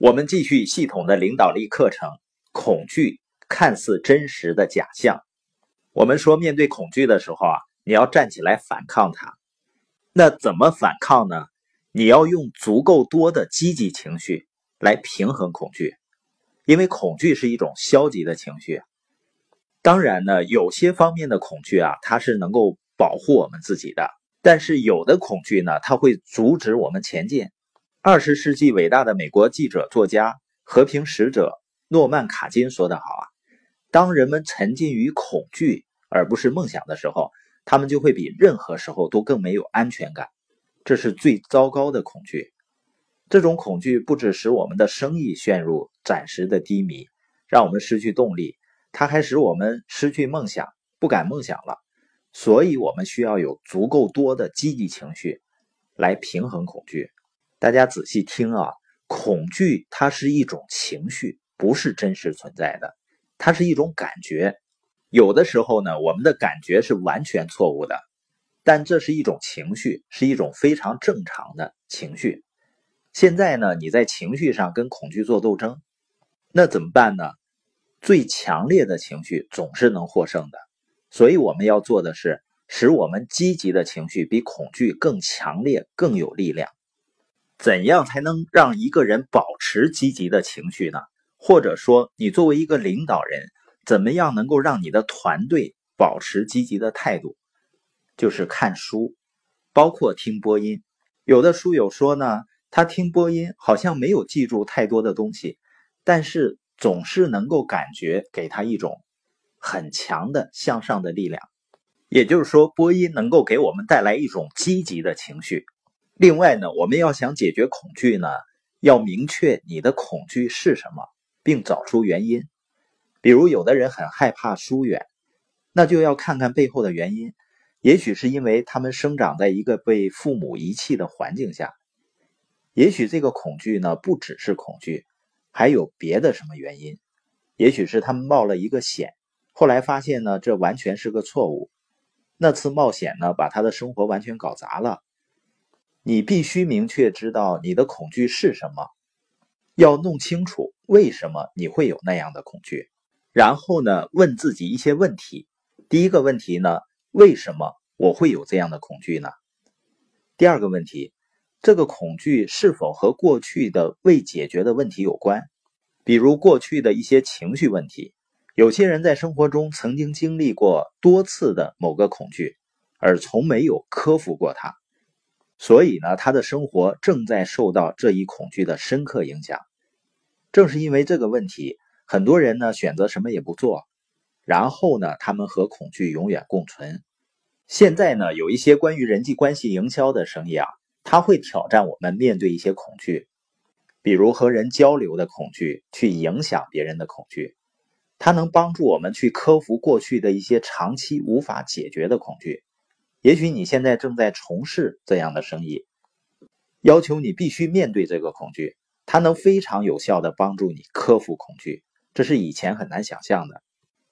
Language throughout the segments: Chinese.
我们继续系统的领导力课程。恐惧看似真实的假象。我们说，面对恐惧的时候啊，你要站起来反抗它。那怎么反抗呢？你要用足够多的积极情绪来平衡恐惧，因为恐惧是一种消极的情绪。当然呢，有些方面的恐惧啊，它是能够保护我们自己的；但是有的恐惧呢，它会阻止我们前进。二十世纪伟大的美国记者、作家、和平使者诺曼·卡金说得好啊：“当人们沉浸于恐惧而不是梦想的时候，他们就会比任何时候都更没有安全感。这是最糟糕的恐惧。这种恐惧不只使我们的生意陷入暂时的低迷，让我们失去动力，它还使我们失去梦想，不敢梦想了。所以，我们需要有足够多的积极情绪来平衡恐惧。”大家仔细听啊，恐惧它是一种情绪，不是真实存在的，它是一种感觉。有的时候呢，我们的感觉是完全错误的，但这是一种情绪，是一种非常正常的情绪。现在呢，你在情绪上跟恐惧做斗争，那怎么办呢？最强烈的情绪总是能获胜的，所以我们要做的是，使我们积极的情绪比恐惧更强烈、更有力量。怎样才能让一个人保持积极的情绪呢？或者说，你作为一个领导人，怎么样能够让你的团队保持积极的态度？就是看书，包括听播音。有的书友说呢，他听播音好像没有记住太多的东西，但是总是能够感觉给他一种很强的向上的力量。也就是说，播音能够给我们带来一种积极的情绪。另外呢，我们要想解决恐惧呢，要明确你的恐惧是什么，并找出原因。比如，有的人很害怕疏远，那就要看看背后的原因。也许是因为他们生长在一个被父母遗弃的环境下，也许这个恐惧呢不只是恐惧，还有别的什么原因。也许是他们冒了一个险，后来发现呢这完全是个错误。那次冒险呢，把他的生活完全搞砸了。你必须明确知道你的恐惧是什么，要弄清楚为什么你会有那样的恐惧，然后呢，问自己一些问题。第一个问题呢，为什么我会有这样的恐惧呢？第二个问题，这个恐惧是否和过去的未解决的问题有关？比如过去的一些情绪问题。有些人在生活中曾经经历过多次的某个恐惧，而从没有克服过它。所以呢，他的生活正在受到这一恐惧的深刻影响。正是因为这个问题，很多人呢选择什么也不做，然后呢，他们和恐惧永远共存。现在呢，有一些关于人际关系营销的生意啊，他会挑战我们面对一些恐惧，比如和人交流的恐惧，去影响别人的恐惧。它能帮助我们去克服过去的一些长期无法解决的恐惧。也许你现在正在从事这样的生意，要求你必须面对这个恐惧，它能非常有效的帮助你克服恐惧，这是以前很难想象的。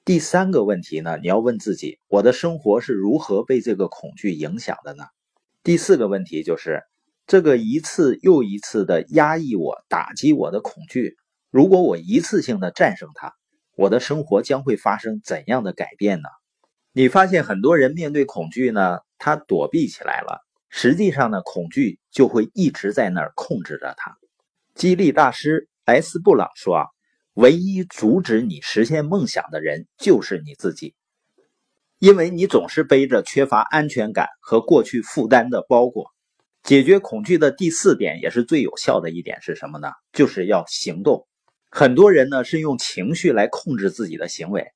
第三个问题呢，你要问自己：我的生活是如何被这个恐惧影响的呢？第四个问题就是，这个一次又一次的压抑我、打击我的恐惧，如果我一次性的战胜它，我的生活将会发生怎样的改变呢？你发现很多人面对恐惧呢，他躲避起来了。实际上呢，恐惧就会一直在那儿控制着他。激励大师莱斯布朗说：“啊，唯一阻止你实现梦想的人就是你自己，因为你总是背着缺乏安全感和过去负担的包裹。”解决恐惧的第四点也是最有效的一点是什么呢？就是要行动。很多人呢是用情绪来控制自己的行为。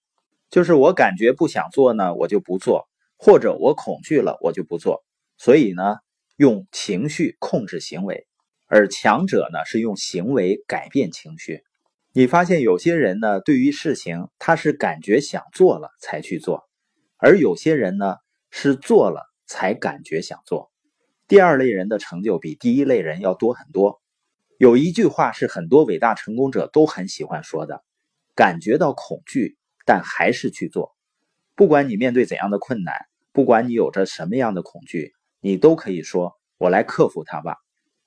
就是我感觉不想做呢，我就不做；或者我恐惧了，我就不做。所以呢，用情绪控制行为，而强者呢是用行为改变情绪。你发现有些人呢，对于事情他是感觉想做了才去做，而有些人呢是做了才感觉想做。第二类人的成就比第一类人要多很多。有一句话是很多伟大成功者都很喜欢说的：感觉到恐惧。但还是去做，不管你面对怎样的困难，不管你有着什么样的恐惧，你都可以说：“我来克服它吧。”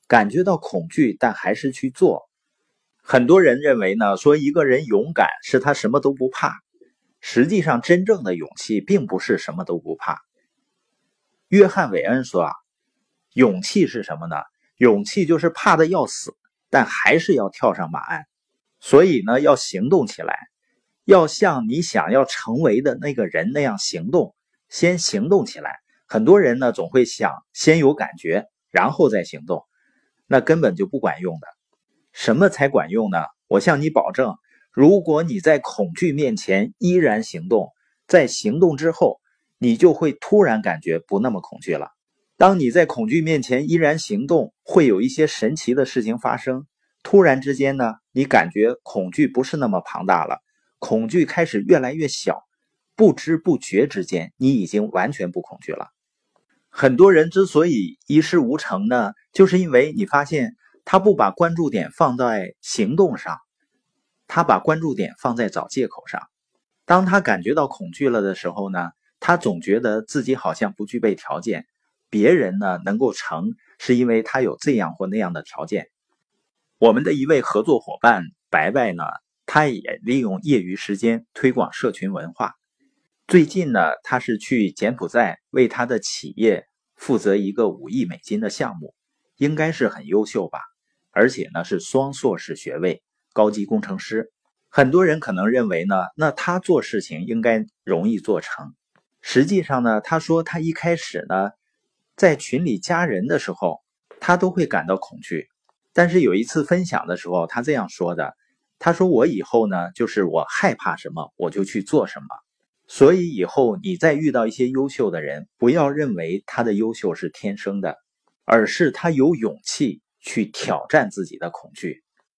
感觉到恐惧，但还是去做，很多人认为呢，说一个人勇敢是他什么都不怕。实际上，真正的勇气并不是什么都不怕。约翰韦恩说啊，勇气是什么呢？勇气就是怕的要死，但还是要跳上马鞍。所以呢，要行动起来，要像你想要成为的那个人那样行动，先行动起来。很多人呢，总会想先有感觉，然后再行动，那根本就不管用的。什么才管用呢？我向你保证，如果你在恐惧面前依然行动，在行动之后，你就会突然感觉不那么恐惧了。当你在恐惧面前依然行动，会有一些神奇的事情发生。突然之间呢，你感觉恐惧不是那么庞大了，恐惧开始越来越小，不知不觉之间，你已经完全不恐惧了。很多人之所以一事无成呢，就是因为你发现。他不把关注点放在行动上，他把关注点放在找借口上。当他感觉到恐惧了的时候呢，他总觉得自己好像不具备条件。别人呢能够成，是因为他有这样或那样的条件。我们的一位合作伙伴白白呢，他也利用业余时间推广社群文化。最近呢，他是去柬埔寨为他的企业负责一个五亿美金的项目，应该是很优秀吧。而且呢，是双硕士学位，高级工程师。很多人可能认为呢，那他做事情应该容易做成。实际上呢，他说他一开始呢，在群里加人的时候，他都会感到恐惧。但是有一次分享的时候，他这样说的：“他说我以后呢，就是我害怕什么，我就去做什么。所以以后你再遇到一些优秀的人，不要认为他的优秀是天生的，而是他有勇气。”去挑战自己的恐惧。